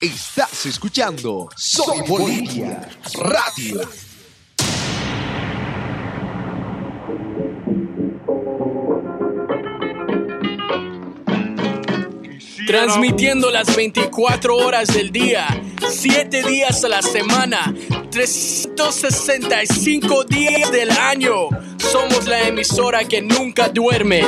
Estás escuchando Soy Bolivia Radio. Transmitiendo las 24 horas del día, 7 días a la semana, 365 días del año. Somos la emisora que nunca duerme.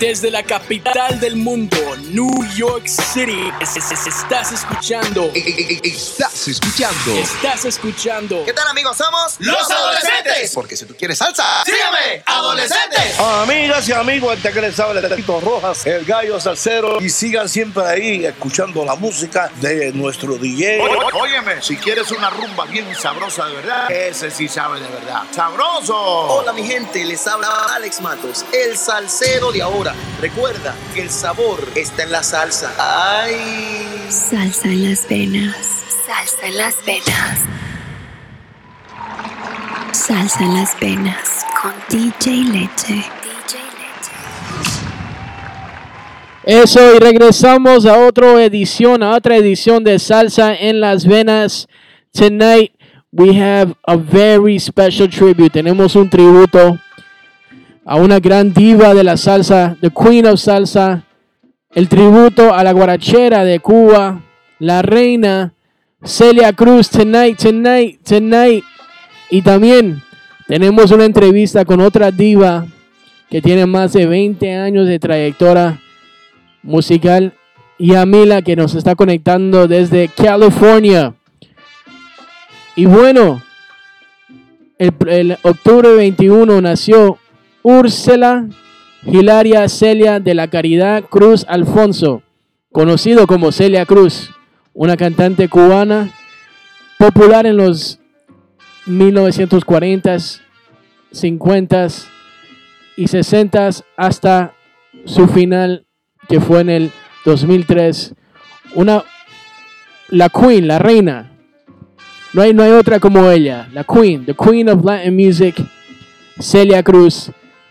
Desde la capital del mundo, New York City, estás escuchando. E, e, e, estás escuchando. Estás escuchando. ¿Qué tal amigos? Somos los adolescentes. Porque si tú quieres salsa, sígueme, adolescentes. Amigas y amigos, este que les habla Tito Rojas, el gallo salsero. Y sigan siempre ahí escuchando la música de nuestro DJ. óyeme, si quieres una rumba bien sabrosa de verdad, ese sí sabe de verdad. ¡Sabroso! Hola mi gente, les habla Alex Matos, el salsero de ahora. Recuerda que el sabor está en la salsa. ¡Ay! Salsa en las venas. Salsa en las venas. Salsa en las venas con DJ Leche. DJ Leche. Eso, y regresamos a otra edición, a otra edición de Salsa en las venas. Tonight we have a very special tribute. Tenemos un tributo a una gran diva de la salsa, the Queen of Salsa, el tributo a la guarachera de Cuba, la reina Celia Cruz, tonight, tonight, tonight. Y también tenemos una entrevista con otra diva que tiene más de 20 años de trayectoria musical y que nos está conectando desde California. Y bueno, el, octubre 21 nació Úrsula Hilaria Celia de la Caridad Cruz Alfonso, conocido como Celia Cruz, una cantante cubana popular en los 1940s, 50s y 60s hasta su final que fue en el 2003. Una la queen, la reina. No hay, no hay otra como ella, la queen, the queen of Latin music, Celia Cruz.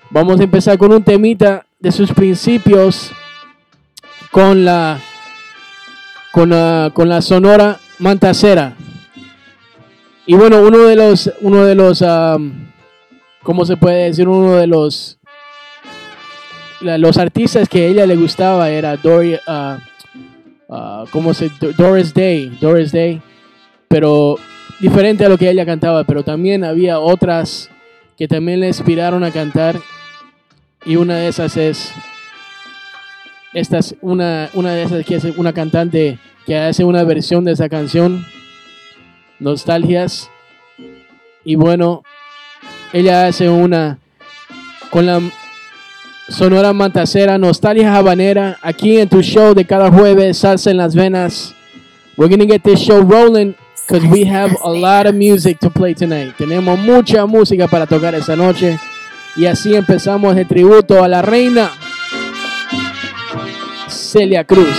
Vamos a empezar con un temita de sus principios con la con la, con la sonora Mantacera. Y bueno, uno de los uno de los um, ¿cómo se puede decir? Uno de los los artistas que a ella le gustaba era Dory, uh, uh, ¿cómo se Doris Day, Doris Day, pero diferente a lo que ella cantaba, pero también había otras que también le inspiraron a cantar y una de esas es esta es una, una de esas que es una cantante que hace una versión de esa canción Nostalgias. Y bueno ella hace una con la sonora mantacera Nostalgia Habanera aquí en tu show de cada jueves Salsa en las venas. We're gonna get this show rolling because we have a lot of music to play tonight. Tenemos mucha música para tocar esta noche y así empezamos el tributo a la reina Celia Cruz.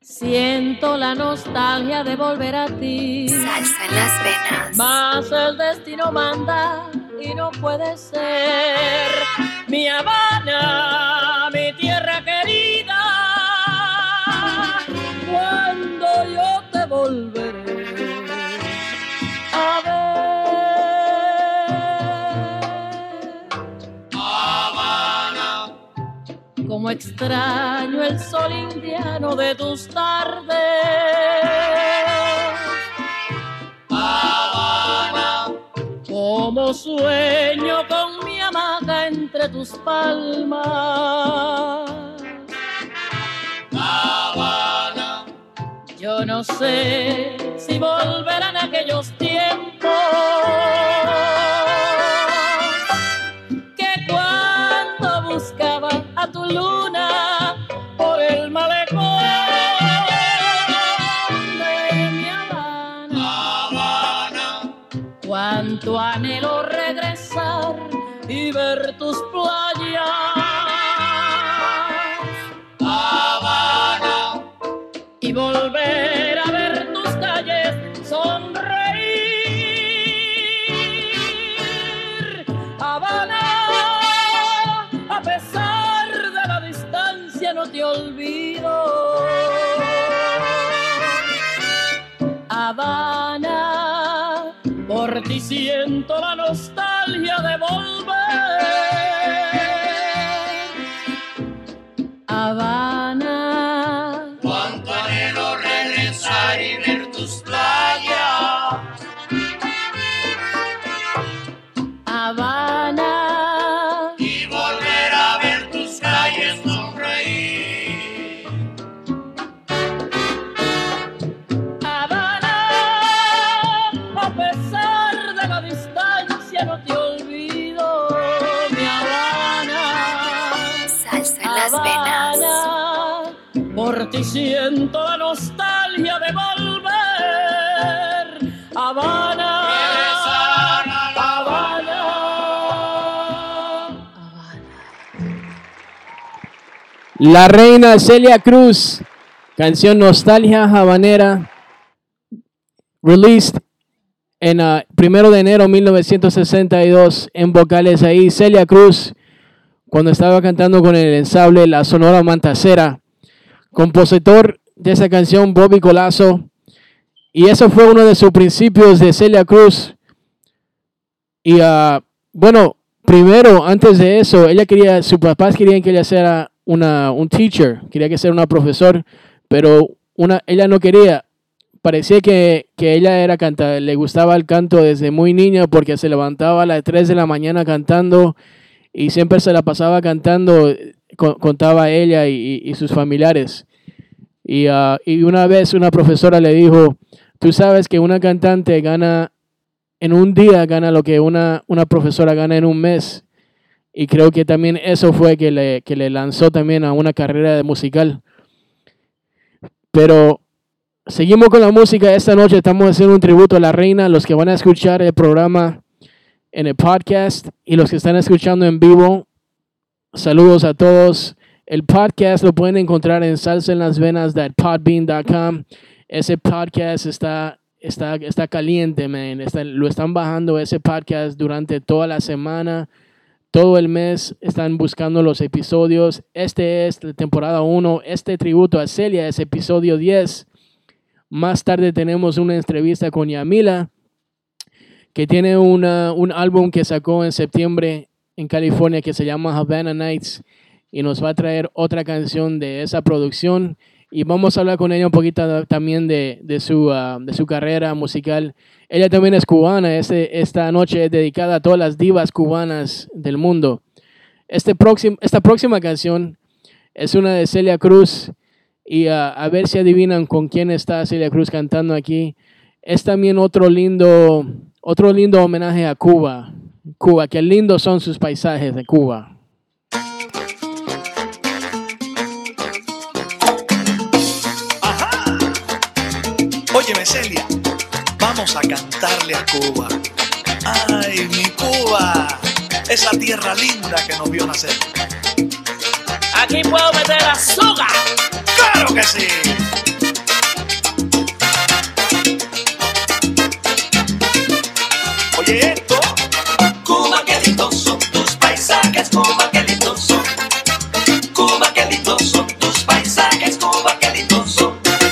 Siento la nostalgia de volver a ti. Salsa en las venas. Mas el destino manda y no puede ser. Mi Habana, mi extraño el sol indiano de tus tardes. Habana. Como sueño con mi hamaca entre tus palmas. Habana. Yo no sé si volverán aquellos tiempos las venas. Habana, por ti siento la nostalgia de volver. Habana, a La Habana, La reina Celia Cruz, canción Nostalgia Habanera, released en ah, primero de enero de 1962 en vocales ahí. Celia Cruz, cuando estaba cantando con el ensable La Sonora Mantacera, compositor de esa canción Bobby Colazo. Y eso fue uno de sus principios de Celia Cruz. Y ah, bueno, primero, antes de eso, ella quería, sus papás querían que ella sea una, un teacher, quería que sea una profesor, pero una, ella no quería. Parecía que, que ella era canta, le gustaba el canto desde muy niña porque se levantaba a las 3 de la mañana cantando y siempre se la pasaba cantando, co- contaba ella y, y sus familiares. Y, ah, y una vez una profesora le dijo, tú sabes que una cantante gana, en un día gana lo que una, una profesora gana en un mes. Y creo que también eso fue que le, que le lanzó también a una carrera de musical. Pero seguimos con la música. Esta noche estamos haciendo un tributo a la reina. Los que van a escuchar el programa en el podcast y los que están escuchando en vivo, saludos a todos. El podcast lo pueden encontrar en salsaenlasvenas.podbean.com. Ese podcast está, está, está caliente, man. Está- lo están bajando ese podcast durante toda la semana todo el mes están buscando los episodios. Este es la temporada 1. Este tributo a Celia es episodio 10. Más tarde tenemos una entrevista con Yamila, que tiene una- un álbum que sacó en septiembre en California que se llama Havana Nights y nos va a traer otra canción de esa producción. Y vamos a hablar con ella un poquito también de, de su, ah, de su carrera musical. Ella también es cubana. Este, esta noche es dedicada a todas las divas cubanas del mundo. Este próximo, esta próxima canción es una de Celia Cruz. Y ah, a ver si adivinan con quién está Celia Cruz cantando aquí. Es también otro lindo, otro lindo homenaje a Cuba. Cuba, qué lindos son sus paisajes de Cuba. Óyeme, Celia, vamos a cantarle a Cuba. Ay, mi Cuba, esa tierra linda que nos vio nacer. Aquí puedo meter azúcar. ¡Claro que sí! Son tus paisajes, Cuba, qué lindos. Cuba, qué lindos tus paisajes, Cuba, qué lindos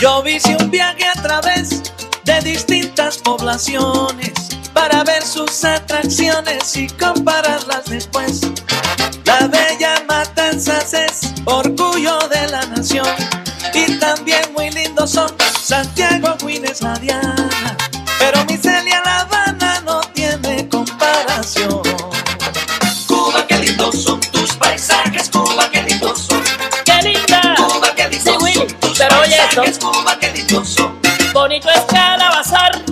yo hice un viaje a través de distintas poblaciones para ver sus atracciones y compararlas después. La bella Matanzas es orgullo de la nación y también muy lindos son Santiago, Guines, la. Lindos son. Bonito es Calabazar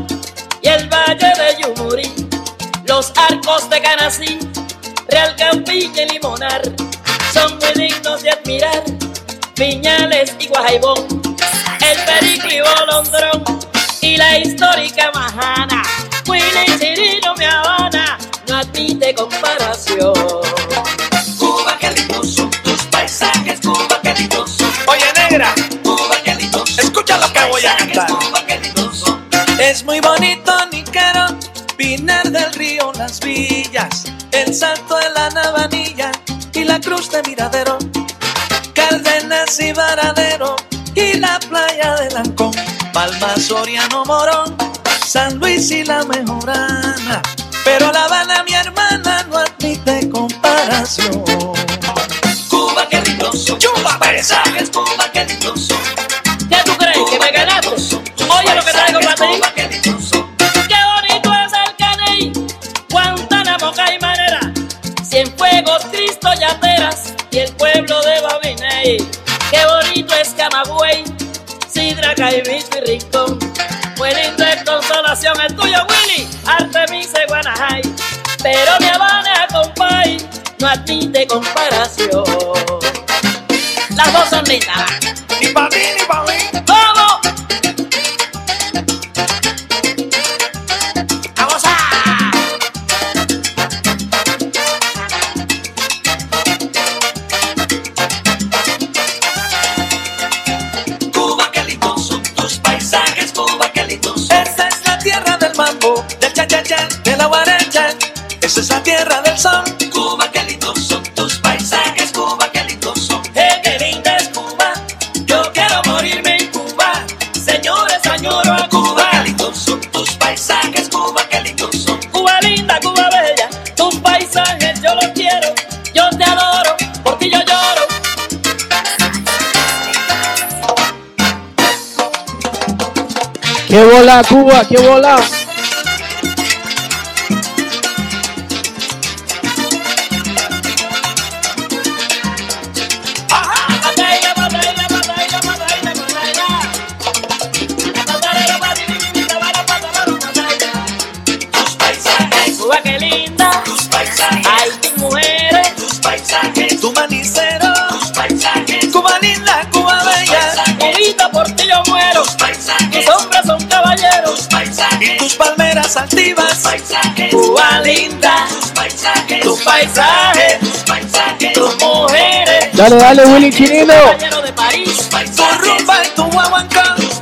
y el Valle de Yumurí, los arcos de Canasí, Real Campilla y Limonar, son muy dignos de admirar. Piñales y Guajaibón, el Perico y Bolondrón y la histórica Majana. Willy Cirilo, mi Habana, no admite comparación. Es muy bonito Niquero, Pinar del Río, las villas, el salto de la Navanilla y la cruz de Miradero, Cárdenas y Varadero y la playa de Lancón, Palma, Soriano, Morón, San Luis y la mejorana. Pero La Habana, mi hermana, no admite comparación. Cuba, qué lindo son Cuba, son. Qué bonito es el Caney, Guantánamo, Caimanera, Cienfuegos, Cristo, Yateras y el pueblo de Babiney. Qué bonito es Camagüey, Sidra, Caimito y Rincón. Muy lindo es Consolación, el tuyo Willy, Artemisa y Guanajay. Pero mi Habana, compay, no admite comparación. Las dos son lindas. Ni pa' mí, ni pa' ¡Qué bola, Cuba! ¡Qué bola!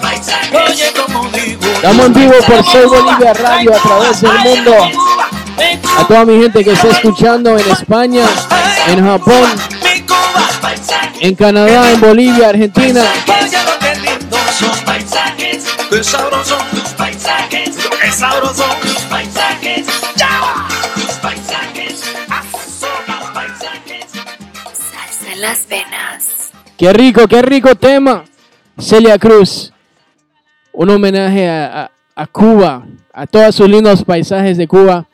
Paisajes, Oye, como digo. Estamos en vivo por Soy Bolivia Radio a través del mundo. A toda mi gente que está escuchando en España, en Japón, en Canadá, en Bolivia, Argentina. Qué tus paisajes, qué tus paisajes, las venas. Qué rico, qué rico tema. Celia Cruz. Un homenaje a, a- Cuba, a todos sus lindos paisajes de Cuba.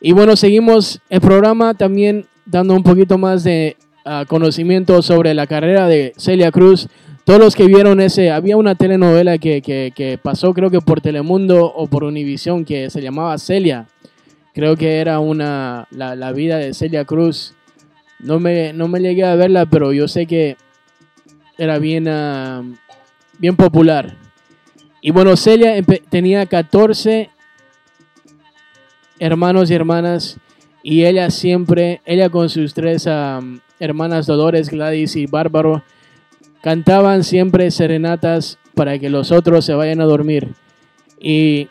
Y bueno, seguimos el programa también dando un poquito más de ah, conocimiento sobre la carrera de Celia Cruz. Todos los que vieron ese, había una telenovela que, que- pasó creo que por Telemundo o por Univisión que se llamaba Celia. Creo que era una, la vida de Celia Cruz. No me, no me llegué a verla, pero yo sé que era bien, ah, bien popular. Y bueno, Celia tenía 14 hermanos y hermanas y ella siempre, ella con sus tres ah, hermanas Dolores, Gladys y Bárbaro, cantaban siempre serenatas para que los otros se vayan a dormir. Y,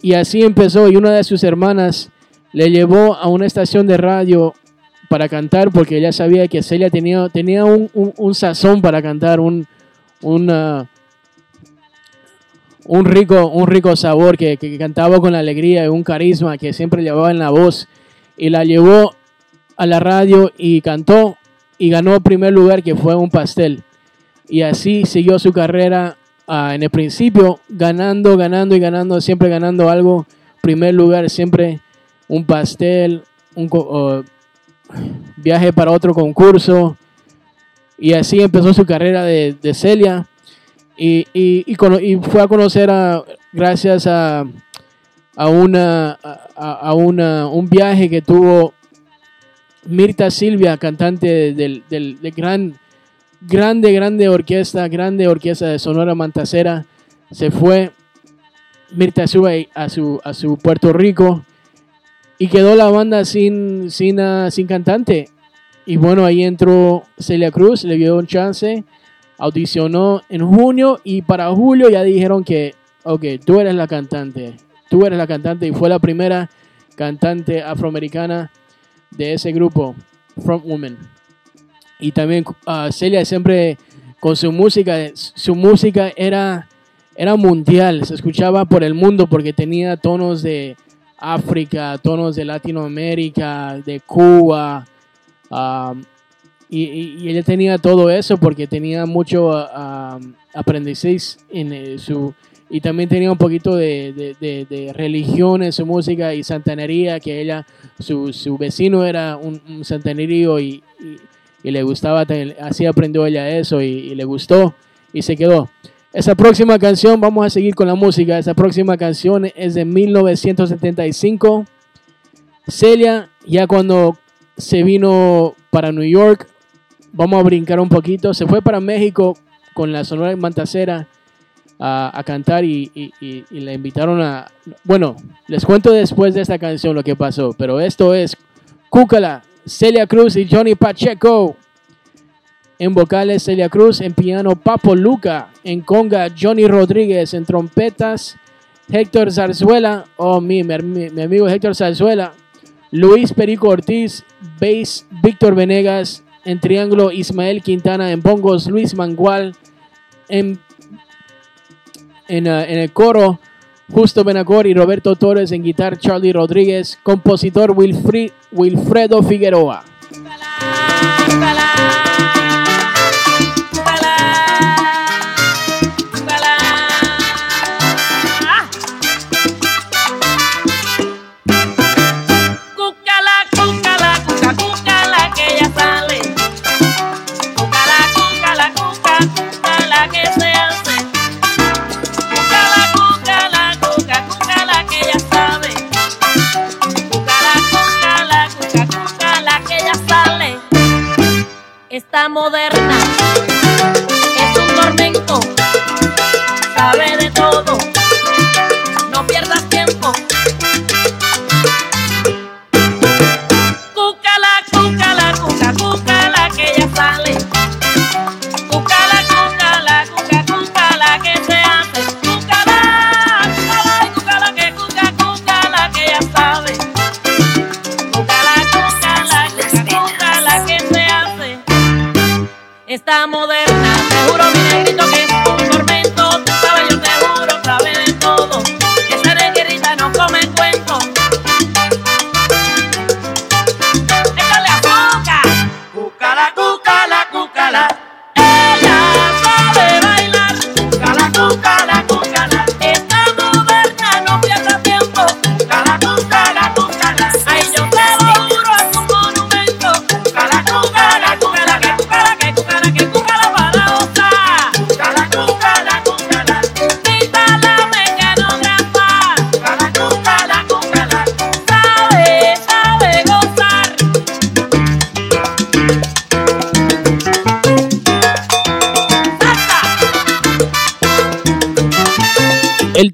y así empezó y una de sus hermanas le llevó a una estación de radio para cantar porque ella sabía que Celia tenía, tenía un, un- sazón para cantar, un, una- un, rico, un rico sabor que, que cantaba con alegría y un carisma que siempre llevaba en la voz. Y la llevó a la radio y cantó y ganó primer lugar que fue un pastel. Y así siguió su carrera ah, en el principio ganando, ganando y ganando, siempre ganando algo, primer lugar siempre un pastel, un oh, viaje para otro concurso. Y así empezó su carrera de, Celia. Y, y- fue a conocer gracias a, a, una, a, una, un viaje que tuvo Mirta Silvia, cantante del, del, de gran, grande, grande orquesta, grande orquesta de Sonora Mantacera, se fue Mirta Silvia a su, a su Puerto Rico y quedó la banda sin, sin, ah, sin cantante. Y bueno, ahí entró Celia Cruz, le dio un chance, audicionó en junio y para julio ya dijeron que, ok, tú eres la cantante, tú eres la cantante y fue la primera cantante afroamericana de ese grupo, Front Woman. Y también ah, Celia siempre con su música, su música era, era mundial, se escuchaba por el mundo porque tenía tonos de África, tonos de Latinoamérica, de Cuba. um, y, ella tenía todo eso porque tenía mucho um, aprendizaje en eh, su... Y también tenía un poquito de, religión en su música y santanería, que ella, su, su vecino era un, un santanerío y, le gustaba, así aprendió ella eso y le gustó y se quedó. Esa próxima canción, vamos a seguir con la música. Esa próxima canción es de 1975. Celia, ya cuando se vino para New York, vamos a brincar un poquito. Se fue para México con la Sonora Mantacera a, a cantar y, y- la invitaron a... Bueno, les cuento después de esta canción lo que pasó, pero esto es Cúcala, Celia Cruz y Johnny Pacheco. En vocales, Celia Cruz. En piano, Papo Luca. En conga, Johnny Rodríguez. En trompetas, Héctor Zarzuela. Oh, mi, mi, mi amigo Héctor Zarzuela. Luis Perico Ortiz. Bass, Víctor Venegas. En triángulo, Ismael Quintana. En bongos, Luis Mangual. En, en, en el coro, Justo Benacor y Roberto Torres. En guitarra, Charlie Rodríguez. Compositor, Wilfri- Wilfredo Figueroa. Está moderna, es un tormento, sabe de todo.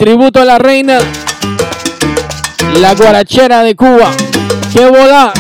Tributo a la reina. La guarachera de Cuba. ¡Qué bola!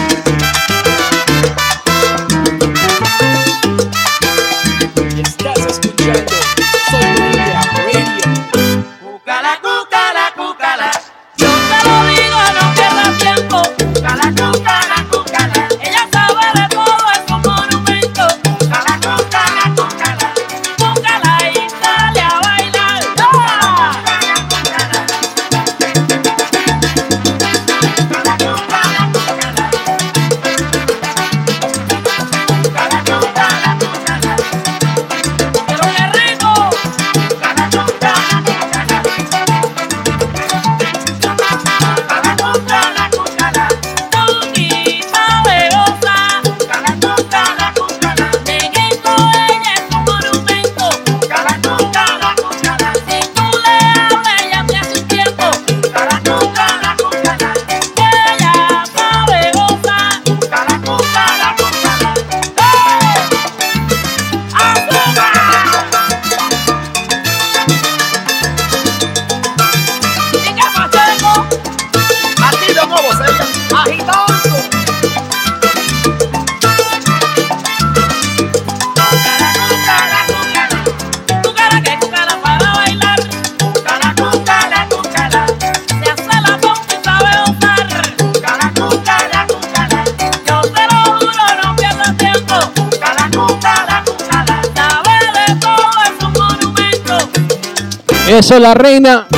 Eso, la reina.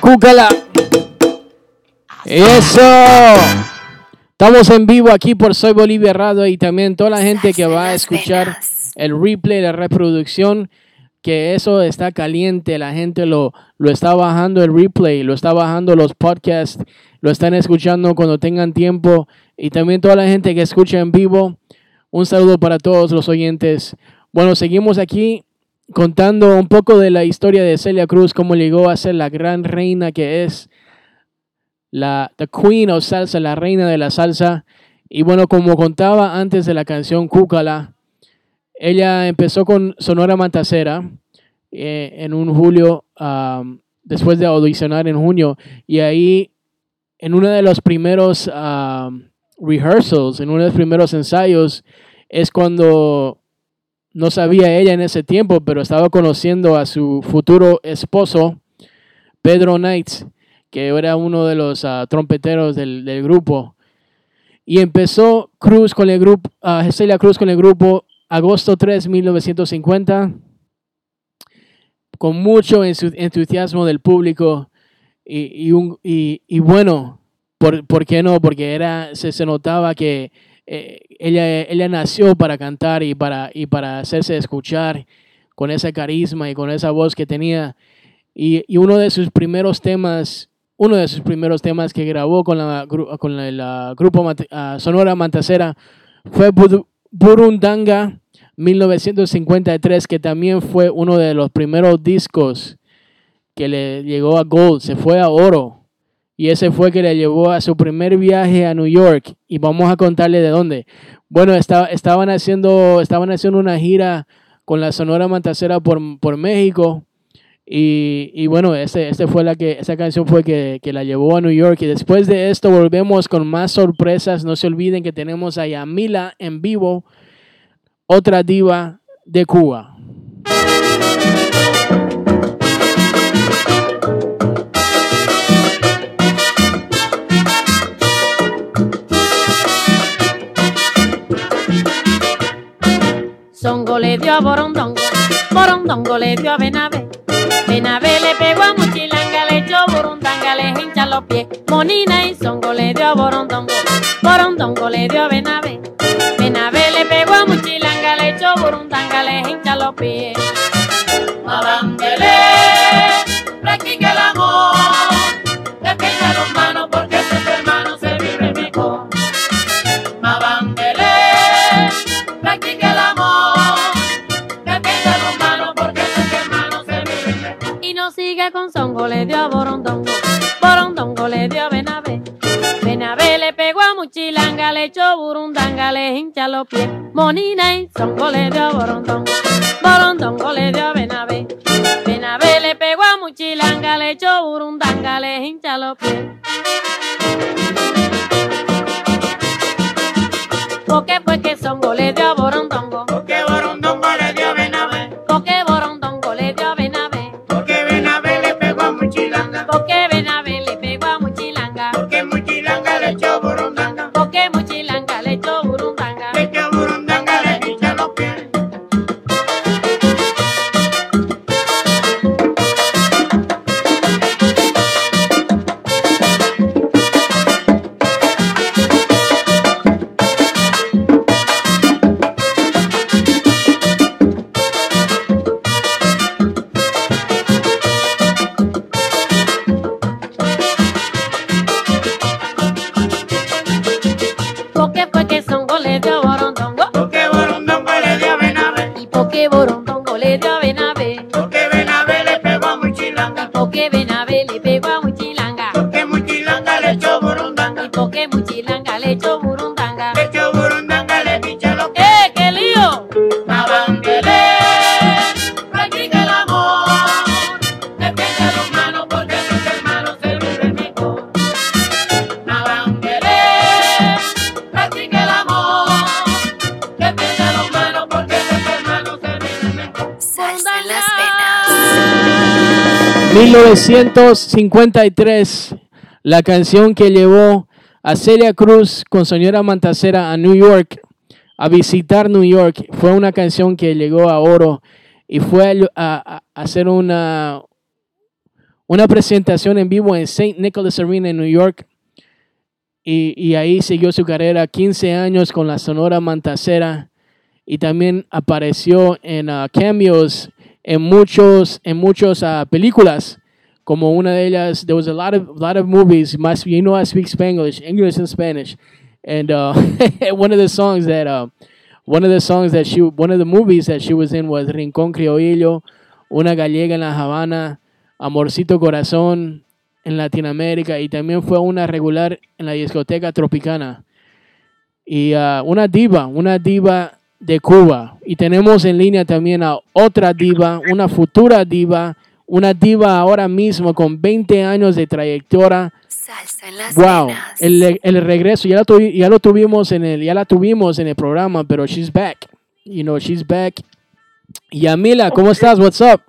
Cúcala. Eso. Estamos en vivo aquí por Soy Bolivia Radio y también toda la gente que va a escuchar el replay, la reproducción, que eso está caliente, la gente lo, lo está bajando el replay, lo está bajando los podcasts, lo están escuchando cuando tengan tiempo y también toda la gente que escucha en vivo. Un saludo para todos los oyentes. Bueno, seguimos aquí contando un poco de la historia de Celia Cruz, cómo llegó a ser la gran reina que es la the Queen of Salsa, la reina de la salsa. Y bueno, como contaba antes de la canción Cúcala, ella empezó con Sonora Mantacera eh, en un julio, después de audicionar en junio, y ahí en uno de los primeros rehearsals, en uno de los primeros ensayos, es cuando no sabía ella en ese tiempo, pero estaba conociendo a su futuro esposo, Pedro Knight, que era uno de los ah, trompeteros del, grupo. Y empezó Cruz con el grupo, uh, Celia Cruz con el grupo agosto 3, 1950, con mucho entusiasmo del público y, y bueno, ¿por, ¿por, qué no? Porque era, se, se notaba que eh, ella, ella nació para cantar y para, y para hacerse escuchar con ese carisma y con esa voz que tenía. Y, y uno de sus primeros temas, uno de sus primeros temas que grabó con la, con la, la grupo uh, Sonora Mantacera fue Burundanga 1953, que también fue uno de los primeros discos que le llegó a Gold, se fue a oro. Y ese fue que le llevó a su primer viaje a New York. Y vamos a contarle de dónde. Bueno, estaba, estaban, haciendo, estaban haciendo una gira con la Sonora Mantacera por, por México. Y, y, bueno, ese, ese fue la que, esa canción fue que, que, la llevó a New York. Y después de esto volvemos con más sorpresas. No se olviden que tenemos a Yamila en vivo, otra diva de Cuba. Le dio a Borondongo, Borondongo le dio a Benavé. Benavé le pegó a Muchilanga, le echó Burundanga, le hincha los pies. Monina y Songo le dio a Borondongo, Borondongo le dio a Benavé. Benavé le pegó a Muchilanga, le echó Burundanga, le hincha los pies. Mabambele, practica el amor, Con Songo, le dio a Borondongo, Borondongo le dio a Benavé. Benavé le pegó a Muchilanga, le echó Burundanga, le hincha los pies. Monina y Songo le dio a Borondongo, Borondongo le dio a Benavé. Benavé le pegó a Muchilanga, le echó Burundanga, le hincha los pies. Porque fue que Songo le dio a Borondongo, 1953, la canción que llevó a Celia Cruz con señora Mantacera a New York, a visitar New York, fue una canción que llegó a oro y fue a, hacer una, una presentación en vivo en St. Nicholas Arena en New York. Y, y ahí siguió su carrera 15 años con la Sonora Mantacera y también apareció en uh, cameos en muchos en muchas uh, películas como una de ellas there was a lot of lot of movies you know I speak Spanish English and Spanish and uh, one of the songs that uh, one of the songs that she one of the movies that she was in was Rincón Criollo una gallega en la Habana Amorcito Corazón en Latinoamérica y también fue una regular en la discoteca Tropicana. Y uh, una diva una diva de Cuba. Y tenemos en línea también a otra diva, una futura diva, una diva ahora mismo con 20 años de trayectoria. Salsa en las Wow, el, el regreso, ya, la tuvi- ya lo tuvimos en el, ya la tuvimos en el programa, pero she's back. You know, she's back. Yamila, ¿cómo estás? What's up?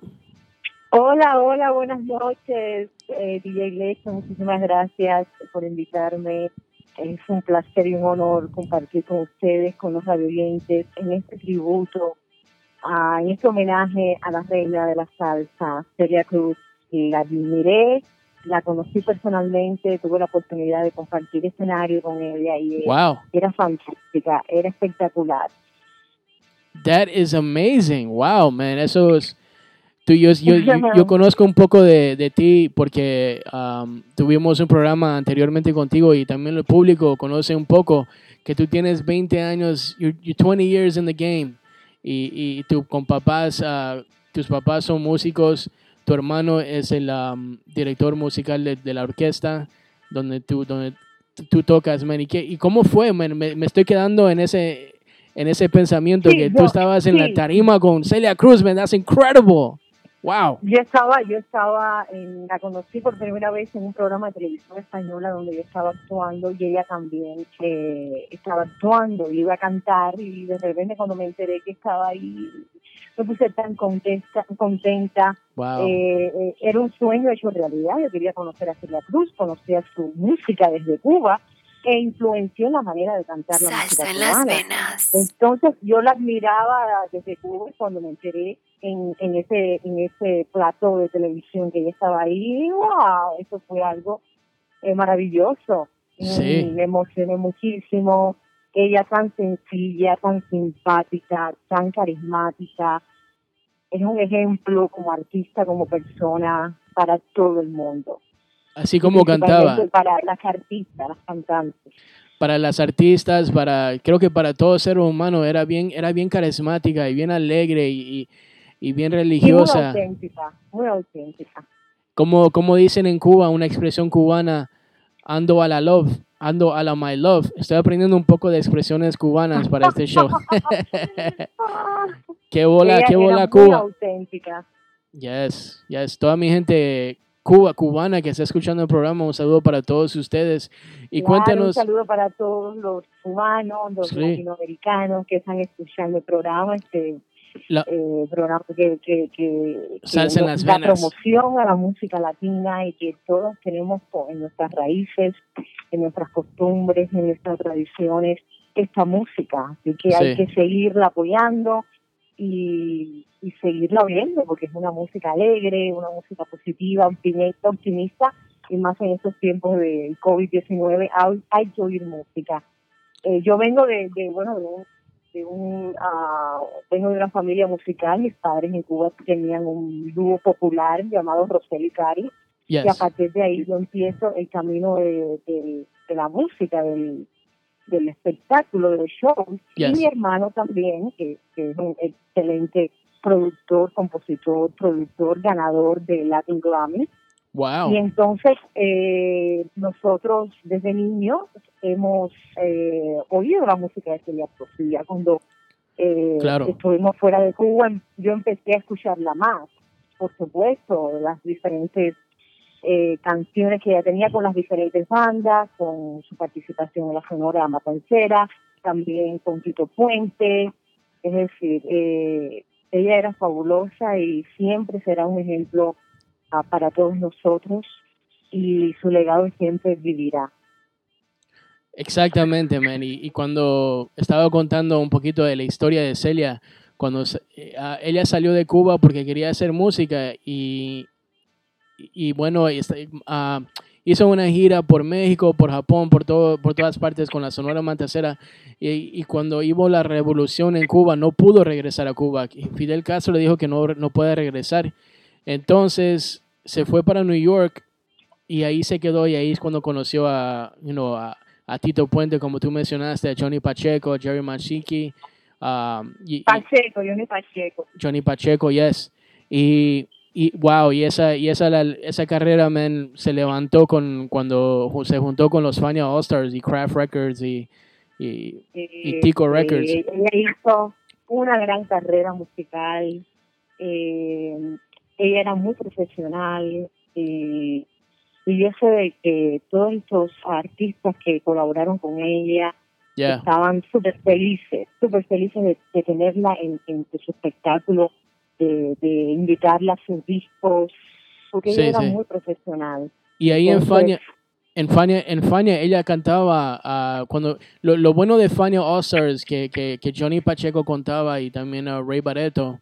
Hola, hola, buenas noches, eh, DJ Lecho, muchísimas gracias por invitarme. Es un placer y un honor compartir con ustedes, con los radioyentes, en este tributo, a, en este homenaje a la reina de la salsa, Celia Cruz. La admiré, la conocí personalmente, tuve la oportunidad de compartir escenario con ella y Wow. era fantástica, era espectacular. That is amazing. Wow, man. Eso es. Tú, yo, yo, yo, yo conozco un poco de, de ti porque um, tuvimos un programa anteriormente contigo y también el público conoce un poco que tú tienes 20 años, you're, you're 20 years in the game y, y tú con papás, ah, tus papás son músicos, tu hermano es el um, director musical de, de la orquesta donde tú, donde tú- tocas, man. ¿Y, qué- y cómo fue, man? Me, me estoy quedando en ese, en ese pensamiento Sí, que tú estabas en la sí. tarima con Celia Cruz, man. That's incredible. Wow. Yo estaba, yo estaba, en, la conocí por primera vez en un programa de televisión española donde yo estaba actuando y ella también eh, estaba actuando y iba a cantar y de repente cuando me enteré que estaba ahí me puse tan contenta, contenta. Wow. Eh, eh, era un sueño hecho realidad. Yo quería conocer a Celia Cruz, conocía su música desde Cuba e influenció la manera de cantar la música Salsa en las cubana. venas. Entonces yo la admiraba desde Cuba y cuando me enteré en, en ese en ese plato de televisión que ella estaba ahí, wow, eso fue algo eh, maravilloso. Sí. Me emocioné muchísimo. Ella tan sencilla, tan simpática, tan carismática. Es un ejemplo como artista, como persona para todo el mundo. Así como cantaba. Para las artistas, las cantantes. Para las artistas, para creo que para todo ser humano era bien, era bien carismática y bien alegre y, y- bien Y muy religiosa. auténtica, muy auténtica. Como, como dicen en Cuba, una expresión cubana, ando a la love, ando a la my love. Estoy aprendiendo un poco de expresiones cubanas para este show. qué bola, Ella qué bola muy Cuba. auténtica. Yes, yes. Toda mi gente Cuba, cubana que está escuchando el programa, un saludo para todos ustedes. Y Claro, cuéntanos, Un saludo para todos los cubanos, los Sí. latinoamericanos que están escuchando el programa, este La- eh, programa que, que, que, en las venas. promoción a la música latina y que todos tenemos en nuestras raíces, en nuestras costumbres, en nuestras tradiciones, esta música. Así que hay que seguirla apoyando y, y seguirla oyendo porque es una música alegre, una música positiva, optimista, optimista y más en estos tiempos de COVID-19 hay, hay que oír música. Eh, yo vengo de, de, bueno, de un, de un ah, vengo de una familia musical, mis padres en Cuba tenían un dúo popular llamado Rosel y Cari Yes. y a partir de ahí yo empiezo el camino de, de- de la música, del, del espectáculo, del show. Yes. Y mi hermano también, que, que es un excelente productor, compositor, productor, ganador de Latin Grammy. wow. Y entonces eh, nosotros desde niños hemos eh, oído la música de Celia Cruz. Y ya cuando eh, Claro. estuvimos fuera de Cuba, yo empecé a escucharla más, por supuesto, las diferentes eh, canciones que ella tenía con las diferentes bandas, con su participación en la Sonora Matancera, también con Tito Puente, es decir, eh, ella era fabulosa y siempre será un ejemplo ah, para todos nosotros y su legado siempre vivirá. Exactamente, man. Y, y cuando estaba contando un poquito de la historia de Celia, cuando eh, ah, ella salió de Cuba porque quería hacer música y, y bueno, este, ah, hizo una gira por México, por Japón, por, todo, por todas partes con la Sonora Mantacera. Y, y cuando hubo la revolución en Cuba, no pudo regresar a Cuba. Y Fidel Castro le dijo que no, no puede regresar. Entonces se fue para New York y ahí se quedó y ahí es cuando conoció a, you know, a, a Tito Puente, como tú mencionaste, a Johnny Pacheco, a Jerry Machiki. um, y- Pacheco, Johnny Pacheco. Johnny Pacheco, yes. Y, y wow, y esa, y esa, la- esa carrera, man, se levantó con cuando se juntó con los Fania All Stars y Craft Records y, y, y Tico Records. Eh, ella hizo una gran carrera musical. eh, ella era muy profesional. eh, y yo sé de que todos estos artistas que colaboraron con ella Yeah. estaban súper felices, súper felices de, de tenerla en, en su espectáculo, de, de a sus discos, porque Sí, ella era sí. muy profesional. Y ahí en Fania, en Fania, en Fania ella cantaba ah, cuando lo, lo bueno de Fania All Stars que, que, que Johnny Pacheco contaba y también a Ray Barreto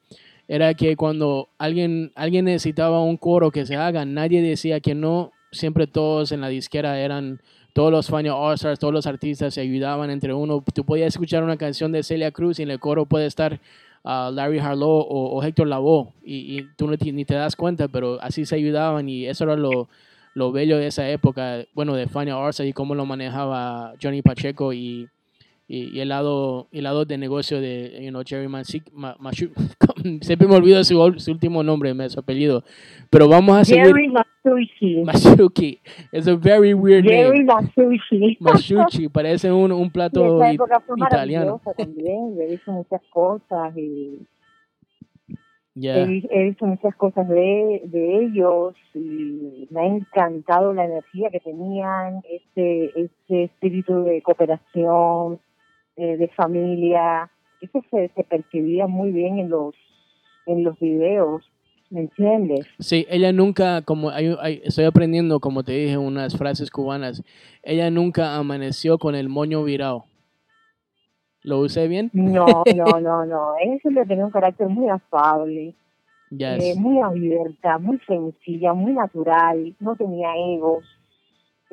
era que cuando alguien alguien necesitaba un coro que se haga, nadie decía que no, siempre todos en la disquera eran todos los Fania All Stars, todos los artistas se ayudaban entre uno. Tú podías escuchar una canción de Celia Cruz y en el coro puede estar ah, Larry Harlow o, o Héctor Lavoe y, y tú ni te das cuenta, pero así se ayudaban y eso era lo, lo bello de esa época, bueno, de Fania Arts y cómo lo manejaba Johnny Pacheco y, y, y el lado el lado de negocio de you know, Jerry Mansi- Ma- Mashu- siempre me olvido su, su último nombre, su apellido, pero vamos a seguir. Jerry Masucci. Masucci, es a very weird Jerry name. Masucci. Masucci, parece un, un Y plato i- época fue italiano. también. Yo muchas cosas y Yeah. he visto muchas cosas de, de ellos y me ha encantado la energía que tenían, este, este espíritu de cooperación, eh, de familia. Eso se, se percibía muy bien en los, en los videos, ¿me entiendes? Sí, ella nunca, como hay- hay- estoy aprendiendo, como te dije, unas frases cubanas. Ella nunca amaneció con el moño virado. ¿Lo usé bien? No, no, no, no. Ella siempre tenía un carácter muy afable. Yes. eh, muy abierta, muy sencilla, muy natural, no tenía egos,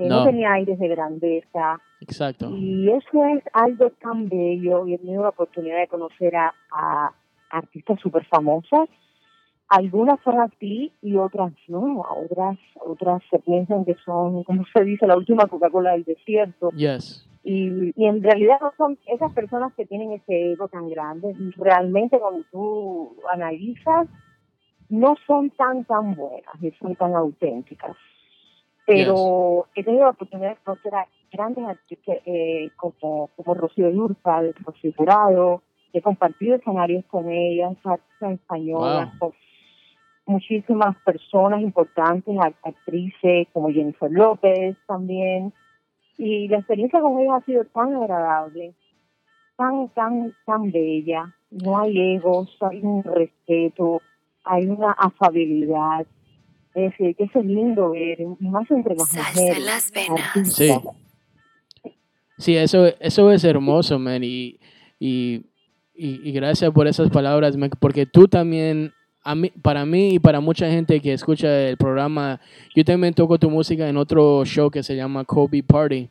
no. No. tenía aires de grandeza. Exacto. Y eso es algo tan bello y he tenido la oportunidad de conocer a, a artistas súper famosas. Algunas son así y otras no. Otras otras se piensan que son, como se dice, la última Coca-Cola del desierto. Yes. Y, y en realidad no son esas personas que tienen ese ego tan grande. Realmente cuando tú analizas, no son tan, tan buenas y son tan auténticas. Pero he tenido la oportunidad de conocer a grandes artistas eh, como, como Rocío Durza, de Rocío Jurado, he compartido escenarios con ellas, artistas españolas, con muchísimas personas importantes, act- actrices como Jennifer López también. Y la experiencia con ellas ha sido tan agradable, tan, tan, tan bella. No hay egos, hay un respeto, hay una afabilidad. Es decir, que eso es lindo ver, y más entre las mujeres. las venas. Sí. Sí, eso, eso es hermoso, man. Y, y, y, y gracias por esas palabras, man, porque tú también, a mí, para mí y para mucha gente que escucha el programa, yo también toco tu música en otro show que se llama Kobe Party.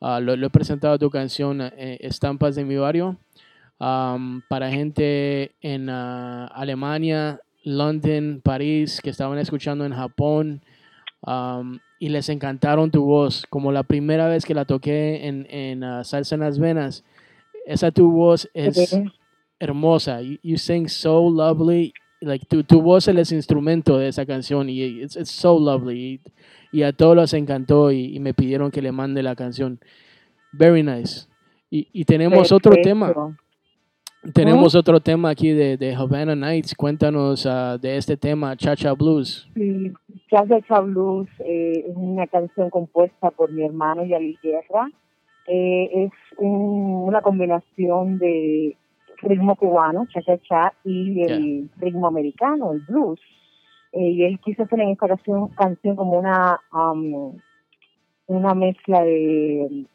Ah, lo, lo he presentado tu canción eh, Estampas de mi barrio um, para gente en ah, Alemania, London, París, que estaban escuchando en Japón um, y les encantaron tu voz. Como la primera vez que la toqué en, en ah, Salsa en las Venas, esa tu voz es hermosa. You, you sing so lovely. Like, tu, tu voz es el instrumento de esa canción y it's, it's so lovely. Y, y a todos les encantó y, y me pidieron que le mande la canción. Very nice. Y, y tenemos otro tema. Tenemos otro tema aquí de, de Havana Nights. Cuéntanos ah, de este tema, Cha Cha Blues. Sí, de Cha Blues eh, es una canción compuesta por mi hermano Yali Guerra. Eh, es un- una combinación de ritmo cubano, cha cha cha, y el ritmo americano, el blues. Eh, y él quiso hacer en esta canción, canción como una um, una mezcla de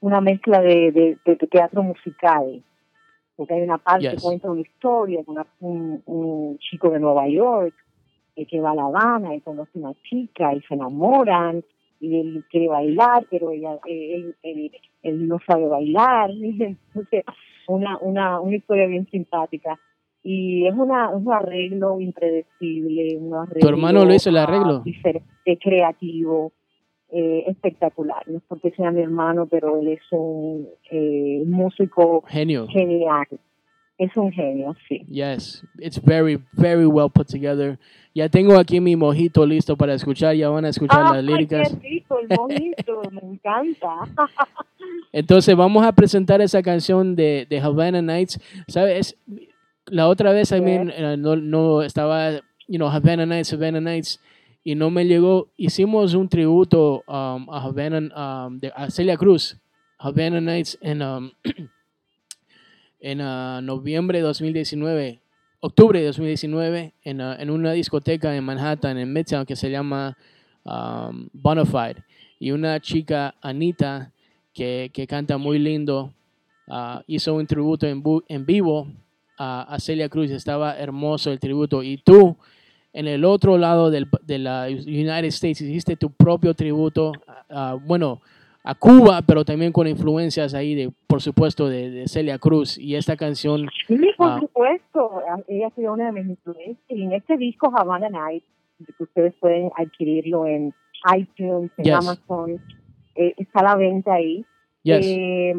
una mezcla de, de- de teatro musical porque hay una parte que cuenta una historia con un, un chico de Nueva York eh, que va a La Habana y conoce una chica y se enamoran y él quiere bailar, pero ella, eh, él, él, él no sabe bailar. Entonces, una, una, una historia bien simpática. Y es una, un arreglo impredecible, un arreglo. ¿Tu hermano lo hizo el arreglo? diferente, creativo, eh, espectacular. No es porque sea mi hermano, pero él es un eh, músico Genio. genial. Es un genio, sí. Yes, it's very, very well put together. Ya tengo aquí mi mojito listo para escuchar, ya van a escuchar las líricas. qué rico, el mojito, me encanta. Entonces vamos a presentar esa canción de, de Havana Nights. ¿Sabes? La otra vez, I mean, eh, no, no estaba, you know, Havana Nights, Havana Nights, y no me llegó. Hicimos un tributo um, a Havana, um, a Celia Cruz, Havana Nights, en, um, en uh, noviembre de 2019, octubre de 2019, en, uh, en una discoteca en Manhattan, en Midtown, que se llama um, Bonafide. Y una chica, Anita, que, que canta muy lindo, ah, hizo un tributo en, bu- en vivo a, a Celia Cruz. Estaba hermoso el tributo. Y tú, en el otro lado del, de la United States, hiciste tu propio tributo, ah, bueno, a Cuba, pero también con influencias ahí, de, por supuesto, de, de Celia Cruz. Y esta canción, Sí, por ah, supuesto, ella ha sido una de mis influencias. Y en este disco, Havana Night, que ustedes pueden adquirirlo en iTunes, en Yes. Amazon, eh, está a la venta ahí. Yes. Eh,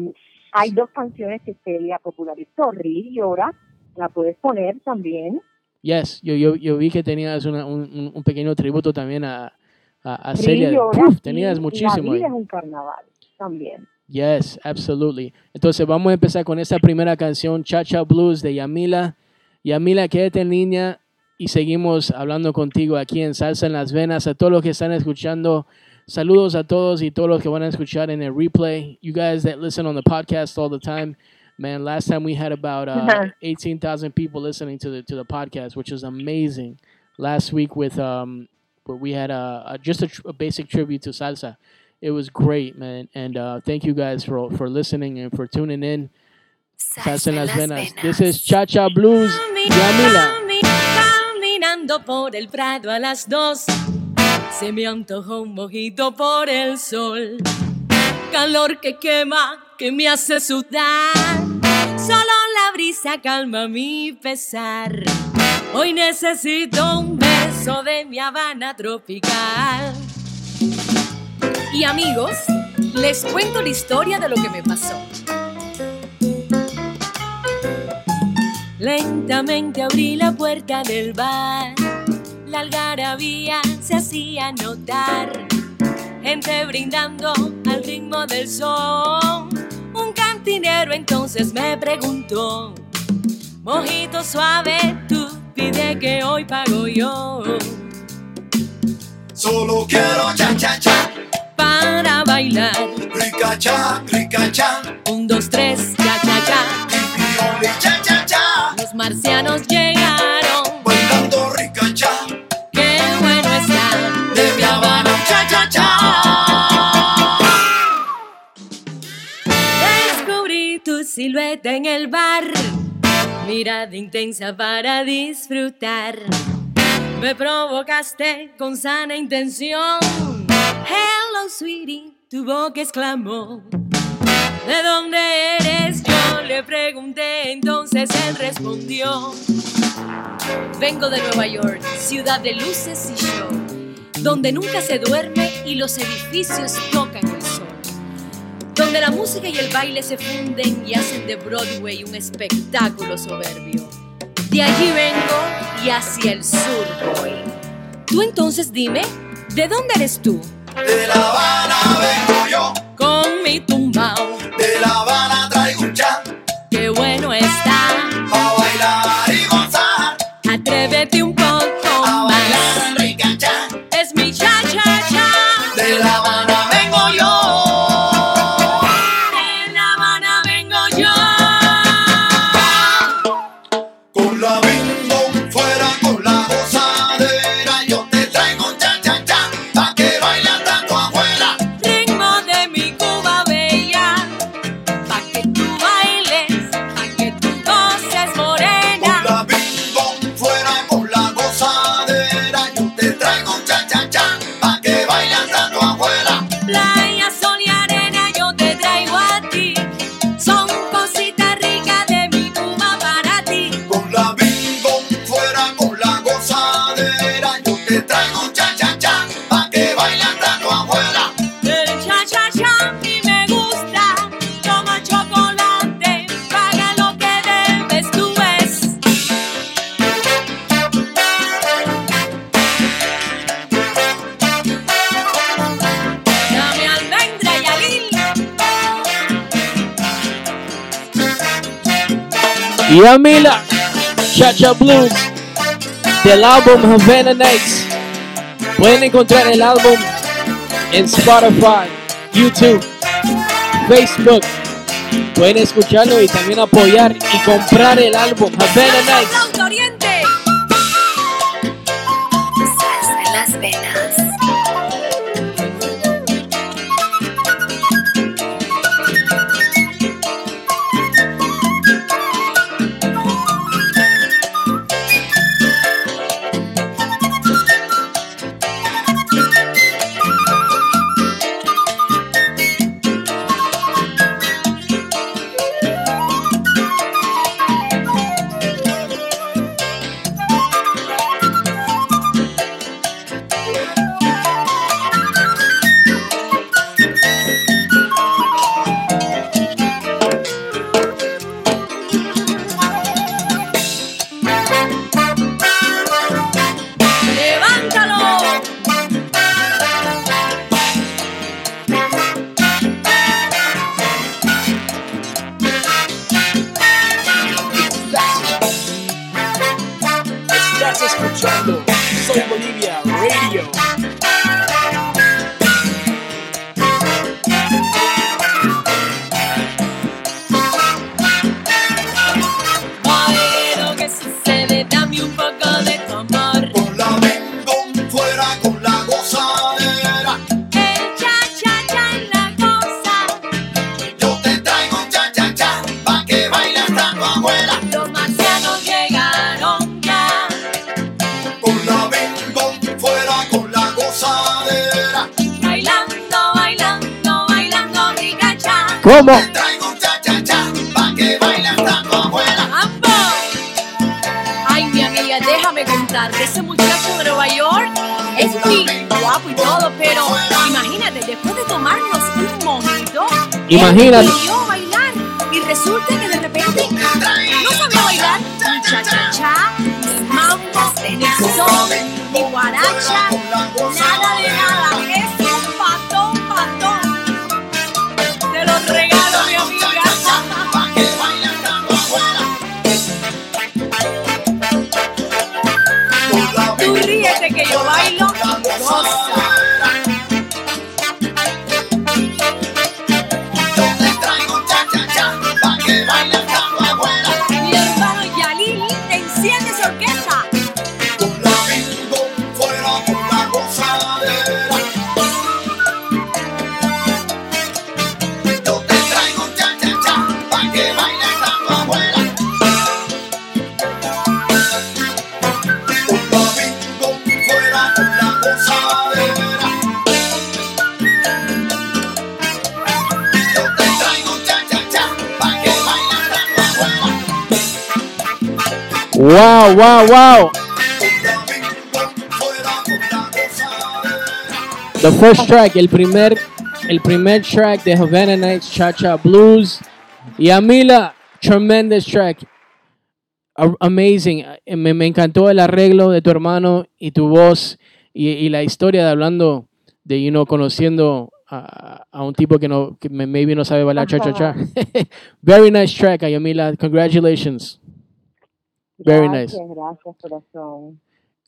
hay dos canciones que Celia popularizó, Ríe y Llora, la puedes poner también. Yes, yo, yo, yo vi que tenías una- un, un- pequeño tributo también a, a, a Celia. Uf, tenías muchísimo La vida es un carnaval también. Yes, absolutely. Entonces vamos a empezar con esta primera canción, Cha Cha Blues de Yamila. Yamila, quédate en línea y seguimos hablando contigo aquí en Salsa en las Venas. A todos los que están escuchando, saludos a todos y todos los que van a escuchar en el replay. You guys that listen on the podcast all the time. Man, last time we had about uh, 18,000 people listening to the to the podcast, which was amazing. Last week with um, where we had a, a just a, tr- a basic tribute to salsa. It was great, man, and uh, thank you guys for for listening and for tuning in. Salsa en las venas. This is Cha Cha Blues, Yamila. Caminando por el prado a las dos, se me antojó un mojito por el sol. Calor que quema, me hace sudar. Solo la brisa calma mi pesar. Hoy necesito un beso de mi Habana tropical. Y amigos, les cuento la historia de lo que me pasó. Lentamente abrí la puerta del bar. La algarabía se hacía notar. Gente brindando al ritmo del son. Un cantinero entonces me preguntó: Mojito suave, tú pide que hoy pago yo. Solo quiero cha cha cha, Para bailar. rica cha, rica cha, Un, dos, tres, cha, cha, cha. only cha cha cha, Los marcianos llegaron. Silueta en el bar, mirada intensa para disfrutar. Me provocaste con sana intención. Hello, sweetie, tu boca exclamó. ¿De dónde eres? Yo le pregunté, entonces él respondió. Vengo de Nueva York, ciudad de luces y show, donde nunca se duerme y los edificios tocan donde la música y el baile se funden y hacen de Broadway un espectáculo soberbio. De allí vengo y hacia el sur voy. Tú entonces dime, ¿de dónde eres tú? De La Habana vengo yo, Con mi tumbao, Yamila, Chacha Blues, del álbum Havana Nights. Pueden encontrar el álbum en Spotify, YouTube, Facebook. Pueden escucharlo y también apoyar y comprar el álbum Havana Nights. ¿Cómo? Te traigo un cha cha cha pa' que baile hasta tu abuela. ¡Ambo! Ay, mi amiga, déjame contarte. Ese muchacho de Nueva York es muy guapo y todo, pero imagínate, después de tomarnos un mojito, Imagínate. él pidió bailar y resulta que de repente no sabía bailar ni cha-cha-cha, ni mambo, ni son, ni guaracha, nada de nada. Goza. Yo Wow, wow, wow. The first track, el primer, el primer track de Havana Nights Cha Cha Blues. Yamila, tremendous track. Amazing. Eh, Me, me encantó el arreglo de tu hermano y tu voz y, y la historia de hablando de, you know, conociendo a, un tipo que no, que maybe no sabe bailar cha cha cha. Very nice track, Yamila. Congratulations. Very nice. Gracias, gracias, corazón.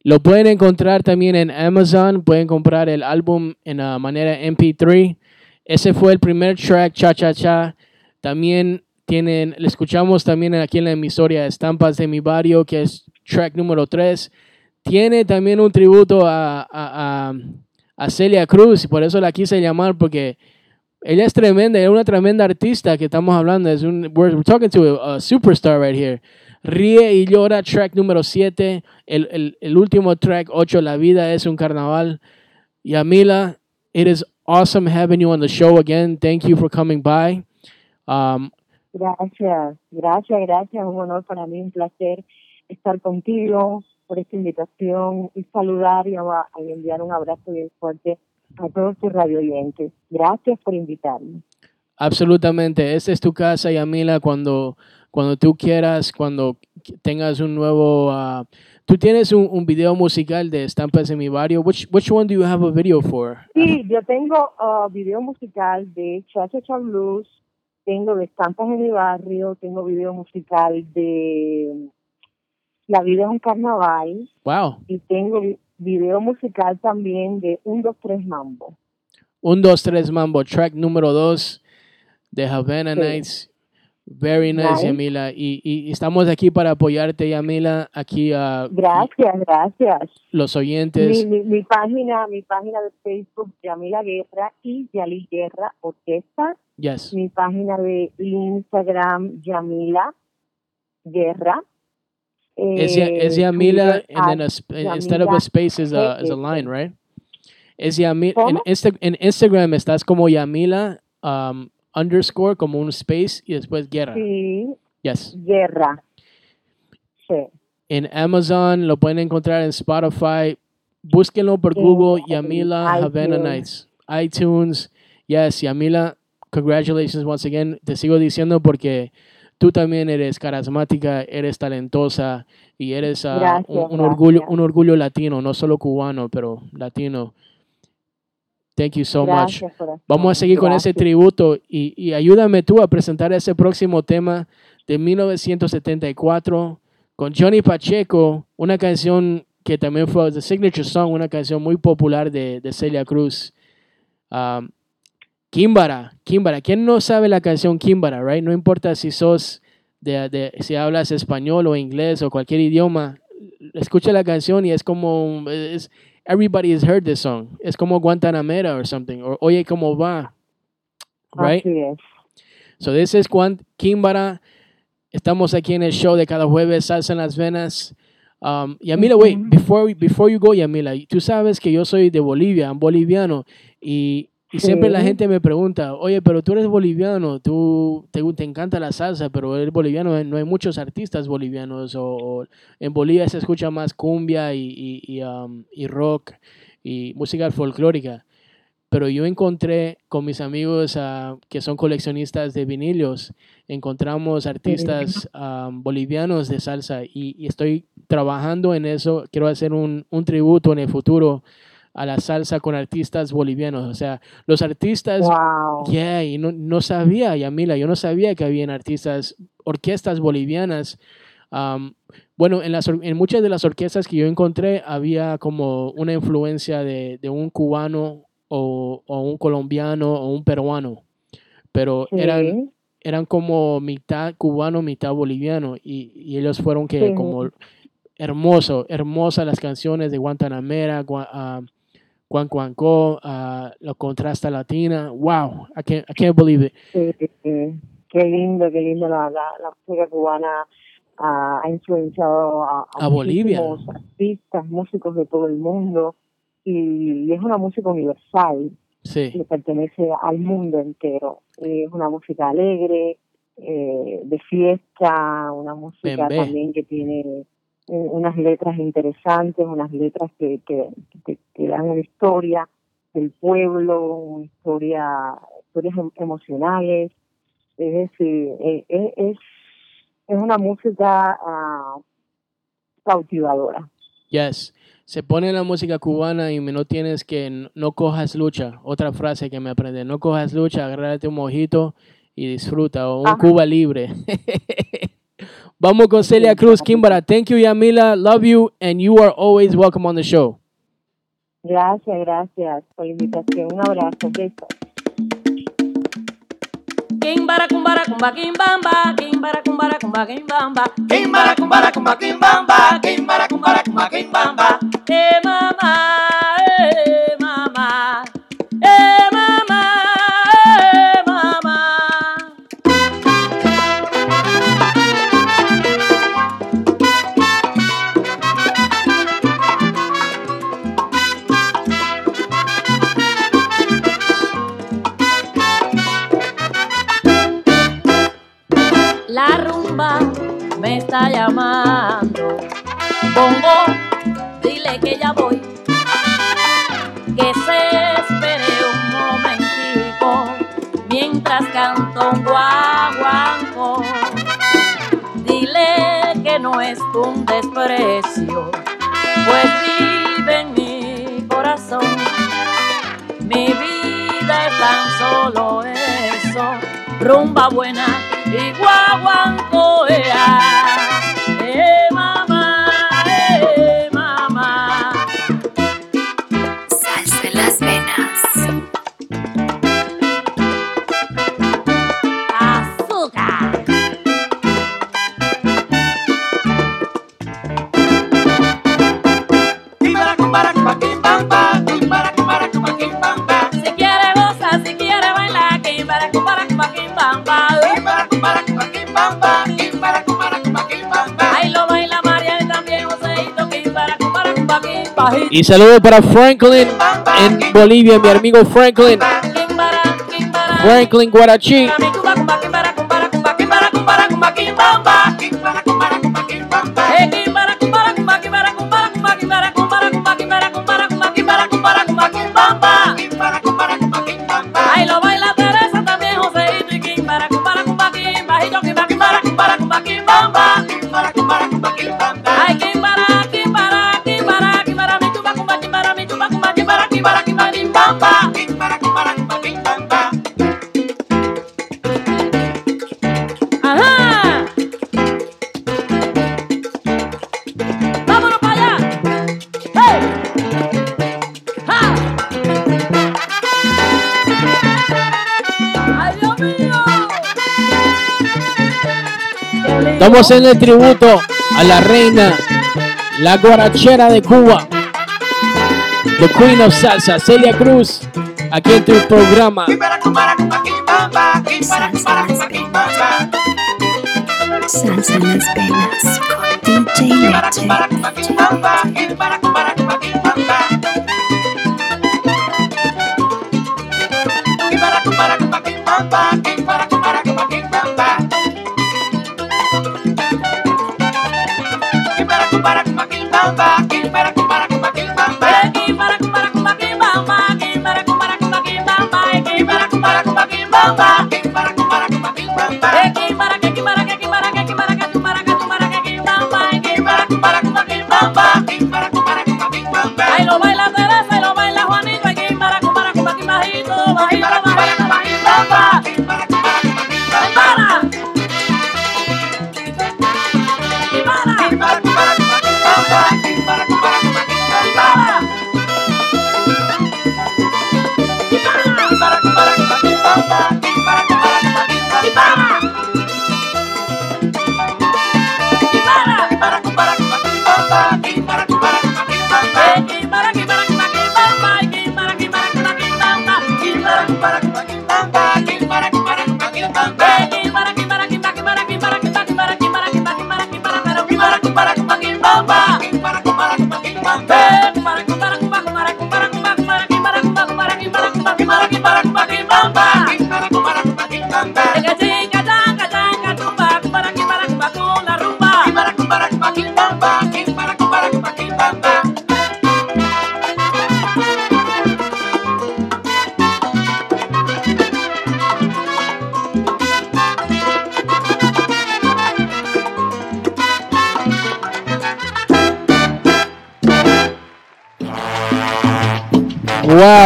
Lo pueden encontrar también en Amazon. Pueden comprar el álbum en manera MP3. Ese fue el primer track, Cha Cha Cha. También tienen, le escuchamos también aquí en la emisora Estampas de mi Barrio, que es track número 3. Tiene también un tributo a, a, a- a Celia Cruz y por eso la quise llamar porque ella es tremenda, es una tremenda artista que estamos hablando. Es un, we're, we're talking to a, a superstar right here. Ríe y llora, track número 7. El, el, el último track, 8, La vida es un carnaval. Yamila, it is awesome having you on the show again. Thank you for coming by. Um, Gracias, gracias, gracias. Un honor para mí, un placer estar contigo por esta invitación y saludar y, enviar un abrazo bien fuerte a todos tus radio oyentes. Gracias por invitarme. Absolutamente. Esta es tu casa, Yamila, cuando, cuando tú quieras, cuando tengas un nuevo... ah, tú tienes un, un video musical de Estampas en mi barrio. Which, which one do you have a video for? Sí, yo tengo uh, video musical de Cha Cha Blues tengo de estampas en mi barrio, tengo video musical de La vida es un carnaval Wow. y tengo vi- video musical también de Un, Dos, Tres Mambo. Un, dos, tres, mambo. Track número dos de Havana Sí. Nights. Very nice, Nice. Yamila. Y, y estamos aquí para apoyarte, Yamila. Aquí a Gracias, gracias. los oyentes. mi, mi página, mi página de Facebook, Yamila Guerra y Yali Guerra Orquesta. Yes. Mi página de Instagram, Yamila Guerra. Es, Eh, es Yamila, and then a, at sp- instead of a Yamila space is a, is a line, right? Es Yamila. En. Insta- en Instagram estás como Yamila um, underscore, como un space y después guerra. Sí, Yes. Guerra. Sí. En Amazon lo pueden encontrar en Spotify. Búsquenlo por Google, Yamila Havana. Nights. iTunes. Yes, Yamila, congratulations once again. Te sigo diciendo porque tú también eres carismática, eres talentosa y eres Gracias, un, un orgullo, un orgullo latino, no solo cubano, pero latino. Thank you so much. Gracias, corazón. Vamos a seguir con ese Gracias. tributo y, y ayúdame tú a presentar ese próximo tema de 1974 con Johnny Pacheco, una canción que también fue The Signature Song, una canción muy popular de, de Celia Cruz. Um, Kimbara, Kimbara. ¿Quién no sabe la canción Kimbara, right? No importa si sos de, de- si hablas español o inglés o cualquier idioma, escucha la canción y es como es, everybody has heard this song. Es como Guantanamera or something. O Oye cómo va, right? Así es. So this is Juan Kimbara. Estamos aquí en el show de cada jueves, Salsa en las Venas. Um, Yamila, wait, before, before you go, Yamila, tú sabes que yo soy de Bolivia, un boliviano, y, y siempre la Sí. gente me pregunta, oye, pero tú eres boliviano, tú te, te encanta la salsa, pero eres boliviano, no hay muchos artistas bolivianos, o, o en Bolivia se escucha más cumbia y, y, y, um, y rock y música folclórica pero yo encontré con mis amigos ah, que son coleccionistas de vinilios, encontramos artistas ah, bolivianos de salsa y, y estoy trabajando en eso. Quiero hacer un, un tributo en el futuro a la salsa con artistas bolivianos. O sea, los artistas... Wow. Yeah, y no, no sabía, Yamila, yo no sabía que habían artistas, orquestas bolivianas. Bueno, en, las, en muchas de las orquestas que yo encontré había como una influencia de, de un cubano o, o un colombiano o un peruano, pero eran, Sí. eran como mitad cubano, mitad boliviano y, y ellos fueron que Sí. como hermoso, hermosas las canciones de Guantanamera, Gua- Juan Cuanco, ah, la contrasta latina, wow, I can't, I can't believe it. Sí, sí, sí. Qué lindo, qué lindo la, la, la música cubana ah, ha influenciado a, A Bolivia. muchísimos artistas, músicos de todo el mundo y, es una música universal Sí, que pertenece al mundo entero. Es una música alegre, eh, de fiesta, una música Bembé. también que tiene unas letras interesantes, unas letras que, que, que, que dan una historia del pueblo, una historia, historias em- emocionales. Es decir, eh, eh, es, es una música ah, cautivadora. yes. Se pone la música cubana y me- no tienes que, no cojas lucha. Otra frase que me aprendí, no cojas lucha, agárrate un mojito y disfruta, o un Ajá. Cuba libre. Vamos con Celia Cruz, Kimbara. Thank you, Yamila. Love you, and you are always welcome on the show. Gracias, gracias por la invitación. Un abrazo, besos. Kimbara kumbara kumba kimbamba, kimbara kumbara kumba kimbamba, Kimbara, kumbara, kumba, kimbamba, kimbara, kumbara, kumba, kimbamba. eh mama, La rumba me está llamando. Bongo, dile que ya voy. Que se espere un momentico mientras canto un guaguanco. Dile que no es un desprecio, pues vive en mi corazón. Mi vida es tan solo eso, rumba buena y guaguancoea. Y saludo para Franklin en Bolivia, mi amigo Franklin. Franklin Guarachi. Estamos en el tributo a la reina, la guarachera de Cuba, The Queen of Salsa, Celia Cruz, aquí en tu programa. Salsa en las venas con DJ Leche.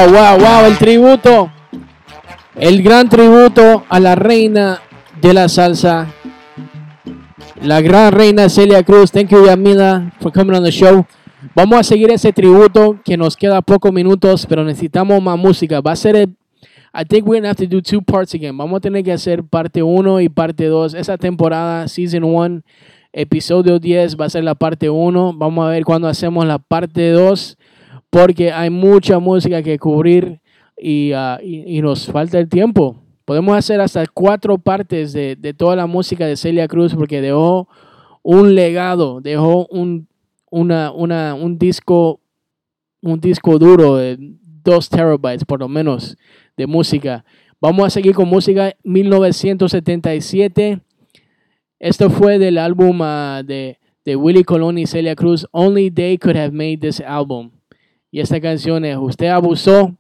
Wow, wow, wow, el tributo. El gran tributo a la reina de la salsa. La gran reina Celia Cruz. Thank you, Yamila, for coming on the show. Vamos a seguir ese tributo que nos queda pocos minutos, pero necesitamos más música. Va a ser el, I think we're gonna have to do two parts again. Vamos a tener que hacer parte 1 y parte 2. Esa temporada, season 1, episodio 10, va a ser la parte 1. Vamos a ver cuándo hacemos la parte 2 porque hay mucha música que cubrir y, ah, y- nos falta el tiempo. Podemos hacer hasta cuatro partes de, de toda la música de Celia Cruz porque dejó un legado, dejó un, una, una, un disco un disco duro de dos terabytes por lo menos de música. Vamos a seguir con música 1977. Esto fue del álbum ah, de, de Willie Colón y Celia Cruz. Only they could have made this album. Y esta canción es Usted abusó.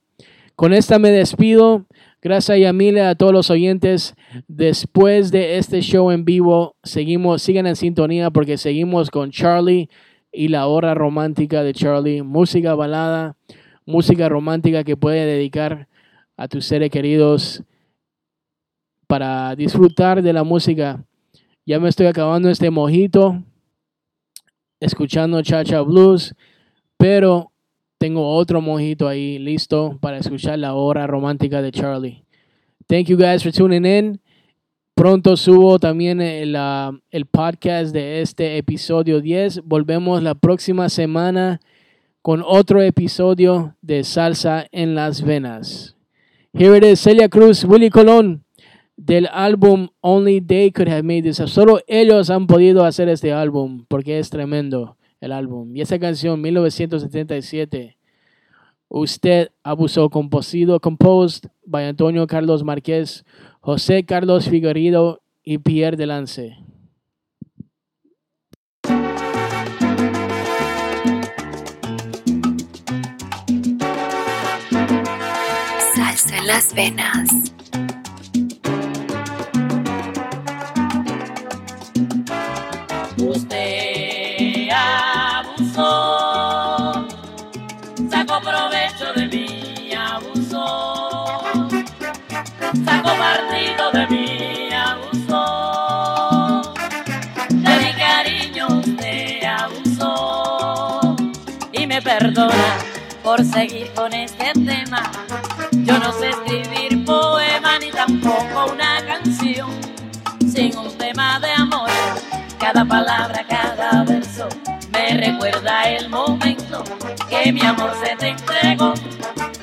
Con esta me despido. Gracias a Yamila, a todos los oyentes. Después de este show en vivo, seguimos, sigan en sintonía porque seguimos con Charlie y la hora romántica de Charlie. Música balada, música romántica que puede dedicar a tus seres queridos para disfrutar de la música. Ya me estoy acabando este mojito, escuchando Chacha Blues, pero tengo otro mojito ahí listo para escuchar la hora romántica de Charlie. Thank you guys for tuning in. Pronto subo también el, ah, el podcast de este episodio 10. Volvemos la próxima semana con otro episodio de Salsa en las Venas. Here it is, Celia Cruz, Willy Colón, del álbum Only They Could Have Made This. Solo ellos han podido hacer este álbum, porque es tremendo el álbum. Y esa canción, 1977, Usted abusó, composido, composed by Antonio Carlos Márquez, José Carlos Figueredo y Pierre Delance. Salsa en las venas. Sacó partido de mí, abusó, de mi cariño usted abusó y me perdona por seguir con este tema. Yo no sé escribir poema ni tampoco una canción sin un tema de amor. Cada palabra, cada verso me recuerda el momento que mi amor se te entregó,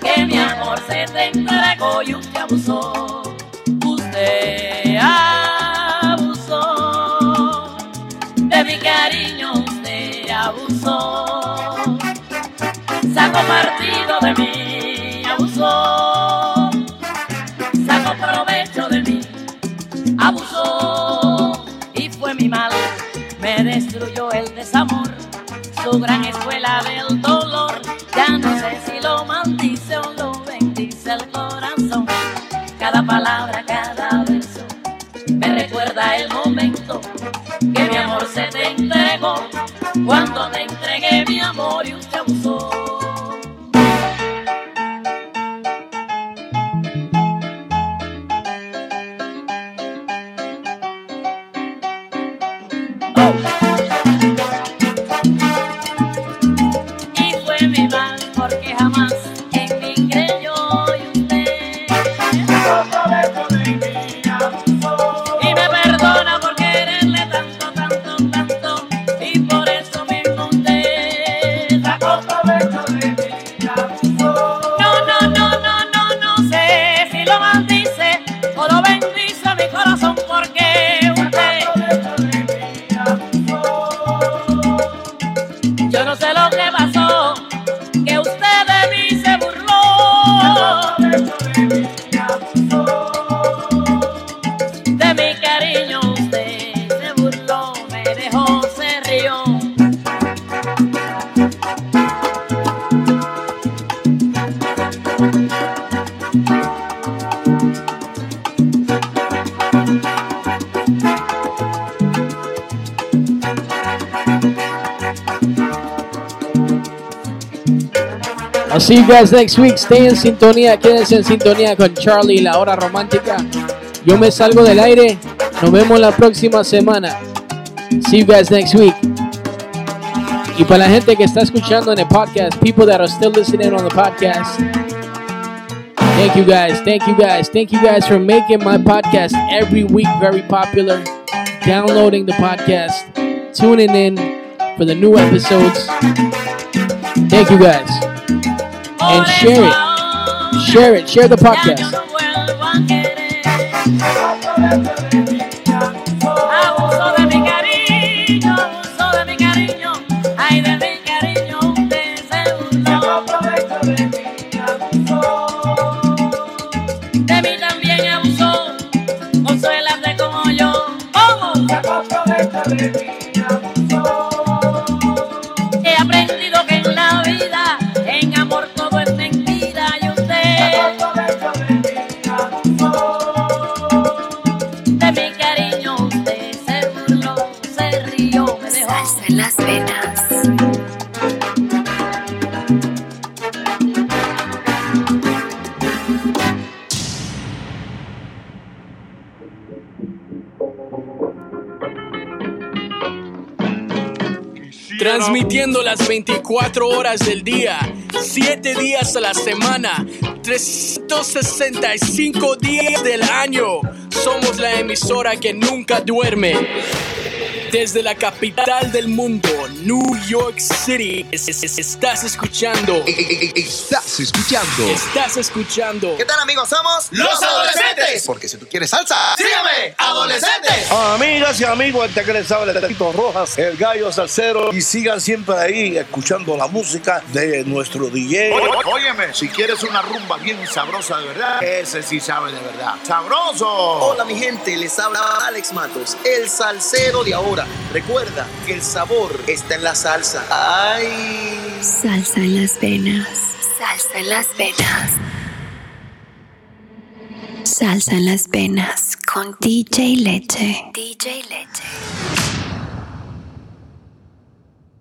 que mi amor se te entregó y usted abusó. Abusó de mi cariño, usted abusó. Sacó partido de mí, abusó. Sacó provecho de mí, abusó. Y fue mi mal, me destruyó el desamor. Su gran escuela del dolor, ya no sé si lo maldice o lo bendice el corazón. Cada palabra, cada see you guys next week. Stay en sintonía, quédense en sintonía con Charlie, la hora romántica. Yo me salgo del aire. Nos vemos la próxima semana. See you guys next week. Y para la gente que está escuchando en el podcast, people that are still listening on the podcast, thank you guys, thank you guys, thank you guys for making my podcast every week very popular. Downloading the podcast, tuning in for the new episodes. Thank you guys. And share it. Share it. Share the podcast. Las 24 horas del día, 7 días a la semana, 365 días del año. Somos la emisora que nunca duerme. Desde la capital del mundo, New York City, es- es- es- estás escuchando. Estás escuchando. Estás escuchando. ¿Qué tal amigos? Somos Los Adolescentes. Porque si tú quieres salsa, sígueme, adolescentes. Amigas y amigos, este que les habla Tito Rojas, el gallo salsero. Y sigan siempre ahí escuchando la música de nuestro DJ. Ó- Óyeme, si quieres una rumba bien sabrosa de verdad, ese sí sabe de verdad. ¡Sabroso! Hola mi gente, les habla Alex Matos, el salsero de ahora. Recuerda que el sabor está en la salsa. ¡Ay! Salsa en las venas. Salsa en las venas. Salsa las venas con DJ Leche. DJ Leche.